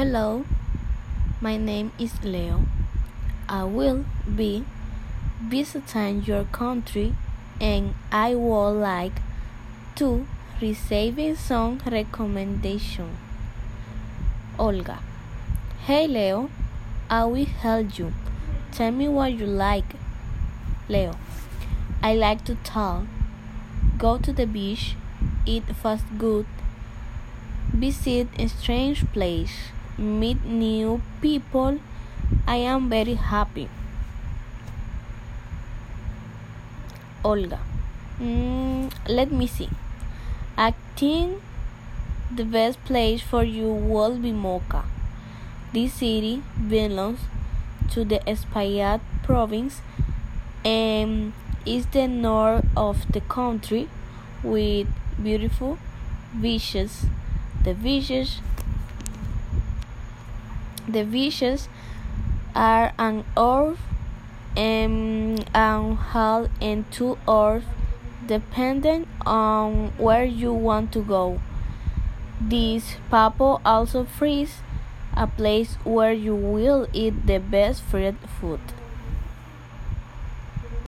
Hello, my name is Leo. I will be visiting your country and I would like to receive some recommendation. Olga. Hey Leo, I will help you. Tell me what you like. Leo. I like to talk, go to the beach, eat fast food, visit a strange place, meet new people. I am very happy. Olga. Mm, let me see. I think the best place for you will be Moca. This city belongs to the Espaillat province and is the north of the country with beautiful beaches. The beaches the beaches are an hour and a half and two hours depending on where you want to go. This Papo also frees a place where you will eat the best fried food.